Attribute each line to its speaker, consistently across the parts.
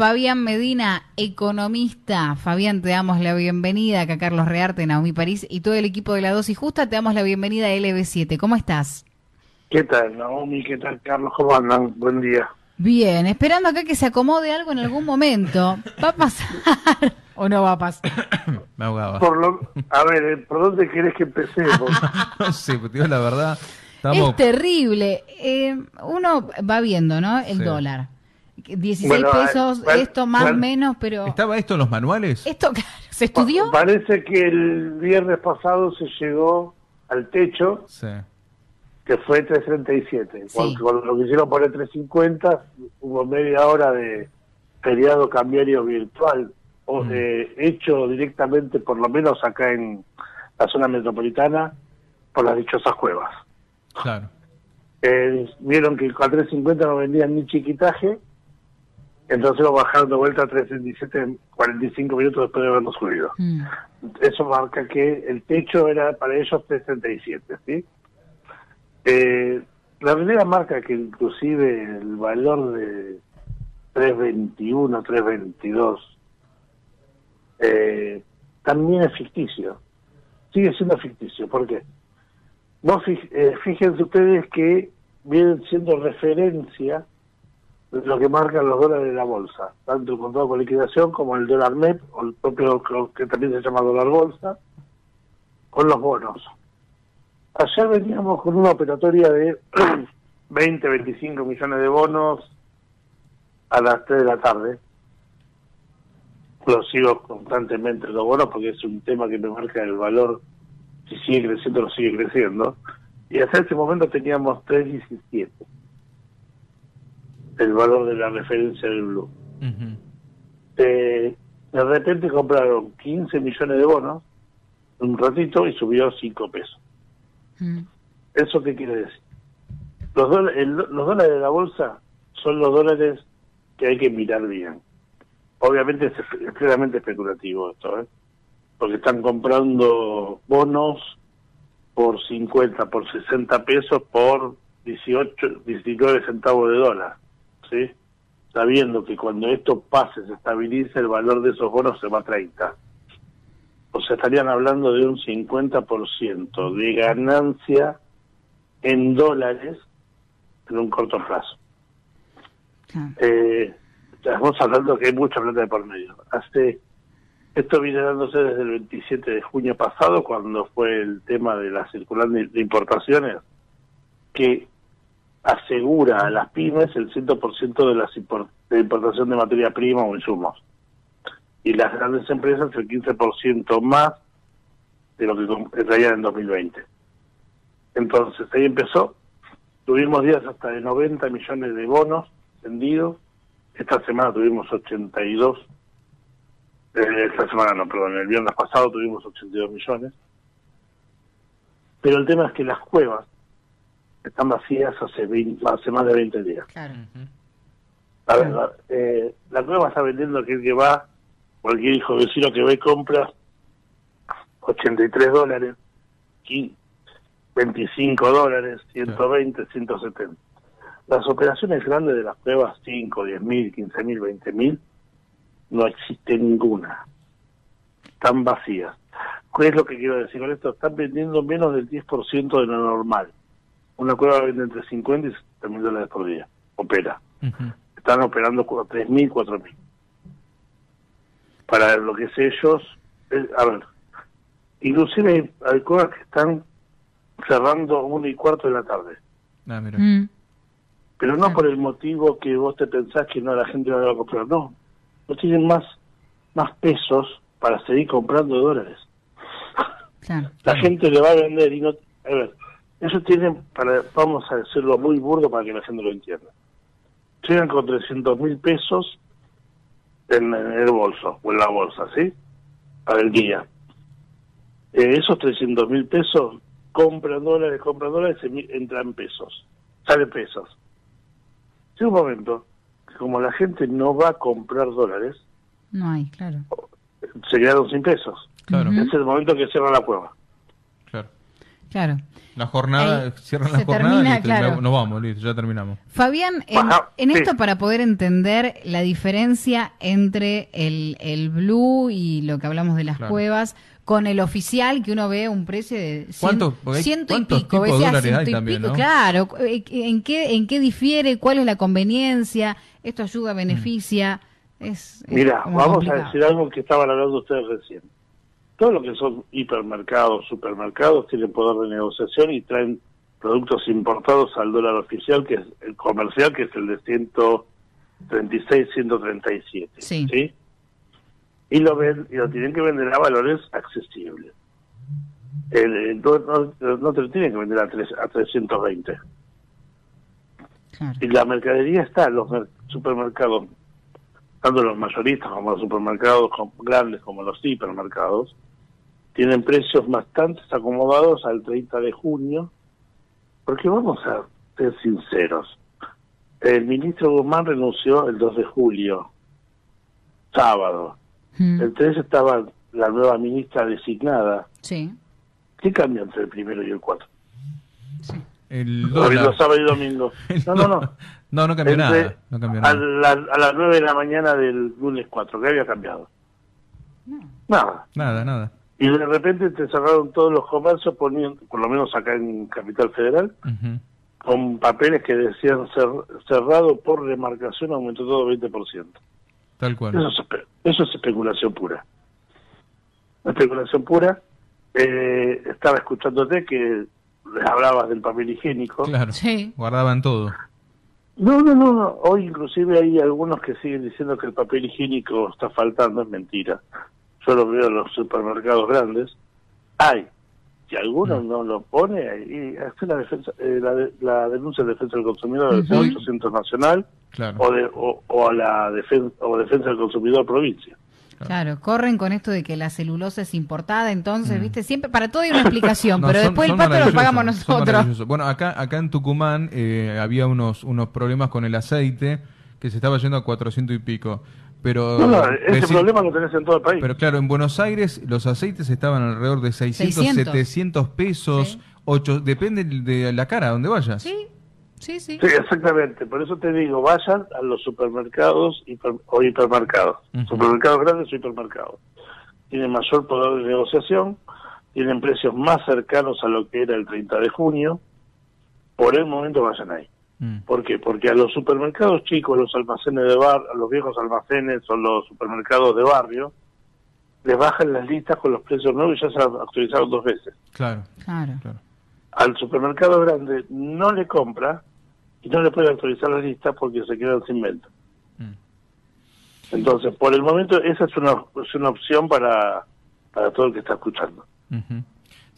Speaker 1: Fabián Medina, economista. Fabián, te damos la bienvenida acá Carlos Rearte, Naomi París y todo el equipo de la dosis justa. Te damos la bienvenida a LB7. ¿Cómo estás?
Speaker 2: ¿Qué tal, Naomi? ¿Qué tal, Carlos? ¿Cómo andan? Buen día.
Speaker 1: Bien, esperando acá que se acomode algo en algún momento. ¿Va a pasar o no va a pasar?
Speaker 3: Me ahogaba.
Speaker 2: Por lo, a ver, eh, ¿por dónde querés que empecemos?
Speaker 3: no sé, pues, digo la verdad.
Speaker 1: Es terrible. Eh, uno va viendo, ¿no? El dólar. 16 pesos, esto más o menos, pero...
Speaker 3: ¿Estaba esto en los manuales?
Speaker 1: Esto, ¿se estudió?
Speaker 2: Parece que el viernes pasado se llegó al techo, que fue 337. Cuando, lo quisieron poner 350, hubo media hora de feriado cambiario virtual, o, mm. hecho directamente, por lo menos acá en la zona metropolitana, por las dichosas cuevas.
Speaker 3: Claro.
Speaker 2: Eh, vieron que a 350 no vendían ni chiquitaje, entonces lo bajaron de vuelta a 367 45 minutos después de haberlo subido. Mm. Eso marca que el techo era para ellos 337, ¿sí? Eh, la realidad marca que inclusive el valor de 321, 322 eh, también es ficticio. Sigue siendo ficticio. ¿Por qué? No, eh, fíjense ustedes que vienen siendo referencia lo que marcan los dólares de la bolsa, tanto el contrato con liquidación como el dólar MEP, o el propio que también se llama dólar bolsa, con los bonos. Ayer veníamos con una operatoria de 20, 25 millones de bonos a las 3 de la tarde. Lo sigo constantemente los bonos porque es un tema que me marca el valor si sigue creciendo, lo sigue creciendo. Y hasta ese momento teníamos 3.17, el valor de la referencia del Blue. Eh, de repente compraron 15 millones de bonos un ratito y subió 5 pesos. Mm. ¿Eso qué quiere decir? Los, dólares, los dólares de la bolsa son los dólares que hay que mirar bien. Obviamente es, es especulativo esto, ¿eh? porque están comprando bonos por 50, por 60 pesos, por 18, 19 centavos de dólar, ¿sí? Sabiendo que cuando esto pase, se estabilice, el valor de esos bonos se va a 30. O sea, estarían hablando de un 50% de ganancia en dólares en un corto plazo. Eh, estamos hablando que hay mucha plata de por medio. Hace esto viene dándose desde el 27 de junio pasado, cuando fue el tema de la circular de importaciones, que asegura a las pymes el 100% de la de importación de materia prima o insumos. Y las grandes empresas el 15% más de lo que traían en 2020. Entonces, ahí empezó. Tuvimos días hasta de 90 millones de bonos vendidos. Esta semana tuvimos 82 eh, esta semana no, perdón, el viernes pasado tuvimos 82 millones. Pero el tema es que las cuevas están vacías hace, hace más de 20 días. Claro. La, eh, la cueva está vendiendo aquel que va, cualquier hijo vecino que ve compra 83 dólares, 25 dólares, 120, 170. Las operaciones grandes de las cuevas, 5, 10 mil, 15 mil, 20 mil, no existe ninguna. Están vacías. ¿Qué es lo que quiero decir con esto? Están vendiendo menos del 10% de lo normal. Una cueva vende entre 50 y 70 mil dólares por día. Opera. Están operando 3.000, 4.000. Para lo que sé ellos, a ver, inclusive hay, cuevas que están cerrando una y cuarto de la tarde. Ah, mm. Pero no por el motivo que vos te pensás que no la gente va a comprar, no no tienen más, más pesos para seguir comprando dólares. La gente le va a vender y no... A ver, eso tienen, para, vamos a decirlo muy burdo para que la gente lo entienda. Llegan con 300 mil pesos en, el bolso, o en la bolsa, ¿sí? Para el día. Eh, esos 300 mil pesos compran dólares, compran dólares, entran pesos, salen pesos. Si un momento, como la gente no va a comprar dólares,
Speaker 1: no hay, claro.
Speaker 2: Se quedaron sin pesos. Claro. Es el momento que cierra la cueva.
Speaker 3: Claro. La jornada,
Speaker 1: Ahí
Speaker 3: cierran la jornada
Speaker 1: termina,
Speaker 3: listo,
Speaker 1: claro.
Speaker 3: nos vamos, listo, ya terminamos.
Speaker 1: Fabián, en,
Speaker 2: Ajá,
Speaker 1: en
Speaker 2: sí.
Speaker 1: esto para poder entender la diferencia entre el, el blue y lo que hablamos de las
Speaker 3: Claro.
Speaker 1: cuevas con el oficial que uno ve un precio de cien-
Speaker 3: ¿Cuánto?
Speaker 1: Ciento y
Speaker 3: ¿cuántos
Speaker 1: pico, decía
Speaker 3: dólares
Speaker 1: ciento
Speaker 3: hay
Speaker 1: y
Speaker 3: también,
Speaker 1: pico,
Speaker 3: no?
Speaker 1: claro, eh, ¿en qué, en qué difiere? ¿Cuál es la conveniencia? ¿Esto ayuda, beneficia? Es, es
Speaker 2: Mira, vamos
Speaker 1: complicado.
Speaker 2: a decir algo que estaban hablando ustedes recién. Todo lo que son hipermercados, supermercados, tienen poder de negociación y traen productos importados al dólar oficial, que es el comercial, que es el de 136, 137.
Speaker 1: Sí.
Speaker 2: Y lo ven, y lo tienen que vender a valores accesibles. El, el- no, te lo tienen que vender a, tres- a 320.
Speaker 1: Claro.
Speaker 2: Y la mercadería está en los mer- supermercados, tanto los mayoristas como los supermercados com- grandes como los hipermercados, tienen precios bastante acomodados al 30 de junio, porque vamos a ser sinceros. El ministro Guzmán renunció el 2 de julio, sábado.
Speaker 1: Mm,
Speaker 2: El 3 estaba la nueva ministra designada.
Speaker 1: Sí,
Speaker 2: ¿Qué cambia entre el primero y el 4?
Speaker 1: sí.
Speaker 3: El dólar.
Speaker 2: sábado y domingo. No, no, no.
Speaker 3: No, no cambió
Speaker 2: Entre-
Speaker 3: nada. No cambió
Speaker 2: a,
Speaker 3: nada.
Speaker 2: la- a las 9 de la mañana del lunes 4, ¿qué había cambiado?
Speaker 1: No.
Speaker 2: Nada.
Speaker 3: Nada, nada.
Speaker 2: Y de repente te cerraron todos los comercios, poniendo, por lo menos acá en Capital Federal, con papeles que decían cer- cerrado por remarcación, aumentó todo 20%.
Speaker 3: Tal cual.
Speaker 2: Eso es, espe- eso es especulación pura. Especulación pura. Eh, estaba escuchándote que les hablabas del papel higiénico.
Speaker 3: Claro.
Speaker 1: Sí.
Speaker 3: Guardaban todo.
Speaker 2: No, no, no, no. Hoy inclusive hay algunos que siguen diciendo que el papel higiénico está faltando, es mentira. Yo lo veo en los supermercados grandes. Hay. Si alguno no lo pone, y hace la, defensa, eh, la, de- la denuncia de defensa del consumidor del
Speaker 1: Ujú.
Speaker 2: Centro Centro Nacional
Speaker 3: Claro.
Speaker 2: o, de, o, o a la defensa, o defensa del consumidor provincia.
Speaker 1: Claro, corren con esto de que la celulosa es importada, entonces,
Speaker 3: Mm.
Speaker 1: viste, siempre para todo hay una explicación,
Speaker 3: No,
Speaker 1: pero
Speaker 3: son-
Speaker 1: después el
Speaker 3: son
Speaker 1: pato lo pagamos nosotros.
Speaker 3: Bueno, acá, acá en Tucumán eh, había unos, unos problemas con el aceite que se estaba yendo a 400 y pico. Pero,
Speaker 2: No, no, ese
Speaker 3: decir-
Speaker 2: problema lo tenés en todo el país.
Speaker 3: pero claro, en Buenos Aires los aceites estaban alrededor de 600,
Speaker 1: 600.
Speaker 3: 700 pesos,
Speaker 1: Sí.
Speaker 3: 8, depende de la cara, donde vayas.
Speaker 1: Sí, sí, sí.
Speaker 2: Sí, exactamente. Por eso te digo, vayan a los supermercados hiper- o hipermercados. Supermercados grandes o hipermercados. Tienen mayor poder de negociación, tienen precios más cercanos a lo que era el 30 de junio. Por el momento vayan ahí.
Speaker 3: Mm.
Speaker 2: ¿Por qué? Porque a los supermercados chicos, los almacenes de bar, a los viejos almacenes o los supermercados de barrio, les bajan las listas con los precios nuevos y ya se han actualizado dos veces.
Speaker 3: Claro,
Speaker 1: Claro.
Speaker 3: claro.
Speaker 2: Al supermercado grande no le compra y no le puede actualizar la lista porque se quedan sin venta.
Speaker 3: Mm.
Speaker 2: Entonces, por el momento, esa es una, es una opción para, para todo el que está escuchando.
Speaker 3: Ujú.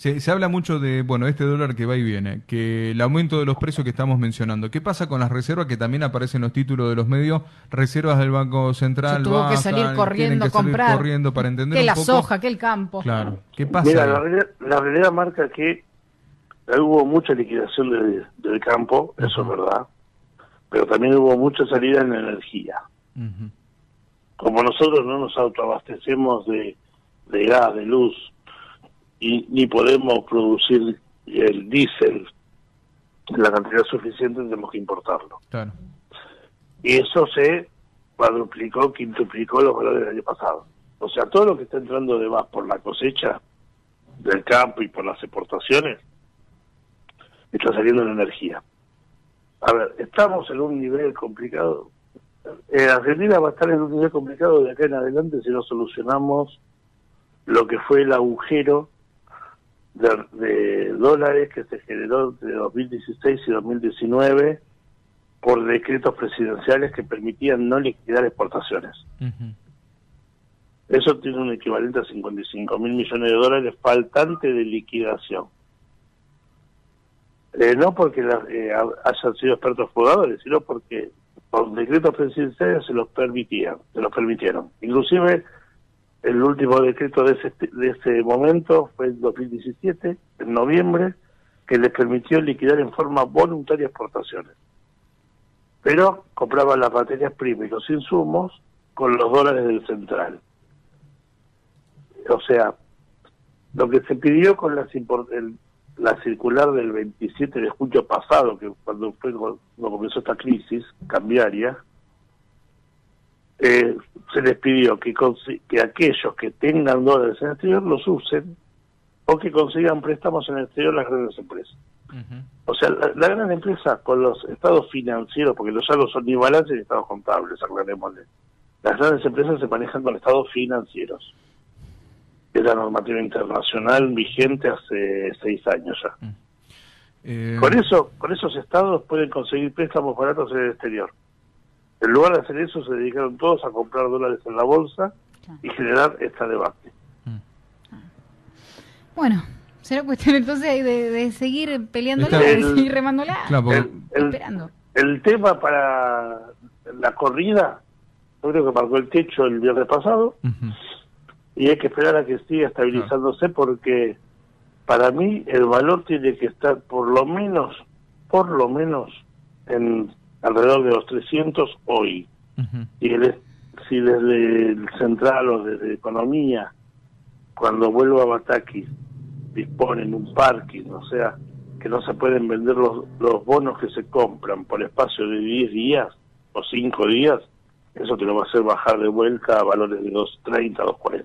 Speaker 3: Se, se habla mucho de, bueno, este dólar que va y viene, que el aumento de los precios que estamos mencionando. ¿Qué pasa con las reservas que también aparecen en los títulos de los medios? Reservas del Banco Central.
Speaker 1: Se tuvo que salir corriendo
Speaker 3: salir
Speaker 1: comprar.
Speaker 3: corriendo para entender
Speaker 1: Que
Speaker 3: un
Speaker 1: la
Speaker 3: poco.
Speaker 1: soja, que el campo.
Speaker 3: Claro. ¿Qué pasa?
Speaker 2: Mira, la realidad, la realidad marca que hubo mucha liquidación de- del campo, eso es verdad, pero también hubo mucha salida en la energía. Como nosotros no nos autoabastecemos de, de gas, de luz, y ni podemos producir el diésel en la cantidad suficiente, tenemos que importarlo.
Speaker 3: Claro.
Speaker 2: Y eso se cuadruplicó, quintuplicó los valores del año pasado. O sea, todo lo que está entrando de más por la cosecha del campo y por las exportaciones está saliendo en energía. A ver, estamos en un nivel complicado. Eh, Argentina va a estar en un nivel complicado de acá en adelante si no solucionamos lo que fue el agujero de, de dólares que se generó entre 2016 y 2019 por decretos presidenciales que permitían no liquidar exportaciones. Eso tiene un equivalente a 55 mil millones de dólares faltante de liquidación. Eh, no porque la- eh, ha- hayan sido expertos jugadores, sino porque por decretos presidenciales se los permitían, se los permitieron. Inclusive el último decreto de ese, de ese momento fue en 2017, en noviembre, que les permitió liquidar en forma voluntaria exportaciones. Pero compraban las materias primas y los insumos con los dólares del central. O sea, lo que se pidió con las el, la circular del 27 de julio pasado, que cuando, fue, cuando comenzó esta crisis cambiaria, eh, se les pidió que, que aquellos que tengan dólares en el exterior los usen o que consigan préstamos en el exterior las grandes empresas. O sea, la, gran empresa con los estados financieros, porque los saldos son ni balances ni estados contables, aclarémosle. Las grandes empresas se manejan con estados financieros. Es la normativa internacional vigente hace seis años ya. Mm. Eh, con eso, con esos estados pueden conseguir préstamos baratos en el exterior. En lugar de hacer eso, se dedicaron todos a comprar dólares en la bolsa y generar esta debate. Mm.
Speaker 1: Bueno, será cuestión entonces de, seguir peleándola, de seguir remándola,
Speaker 2: el, esperando. El tema para la corrida, yo creo que marcó el techo el viernes pasado y hay que esperar a que siga estabilizándose porque para mí el valor tiene que estar por lo menos, por lo menos en alrededor de los 300 hoy. Y si desde el central o desde economía, cuando vuelva a Bataki, disponen un parking, o sea, que no se pueden vender los, los bonos que se compran por espacio de 10 días o 5 días, eso te lo va a hacer bajar de vuelta a valores de 2.30, 2.40.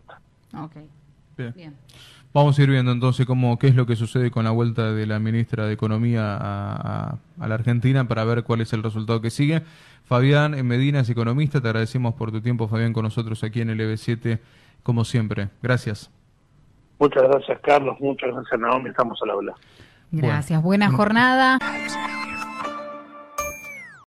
Speaker 3: Ok. Bien. Vamos a ir viendo entonces cómo, qué es lo que sucede con la vuelta de la ministra de Economía a, la Argentina para ver cuál es el resultado que sigue. Fabián Medina es economista, te agradecemos por tu tiempo, Fabián, con nosotros aquí en el EB7, como siempre. Gracias.
Speaker 2: Muchas gracias, Carlos. Muchas gracias, Naomi. Estamos a la habla.
Speaker 1: Gracias. Buena jornada.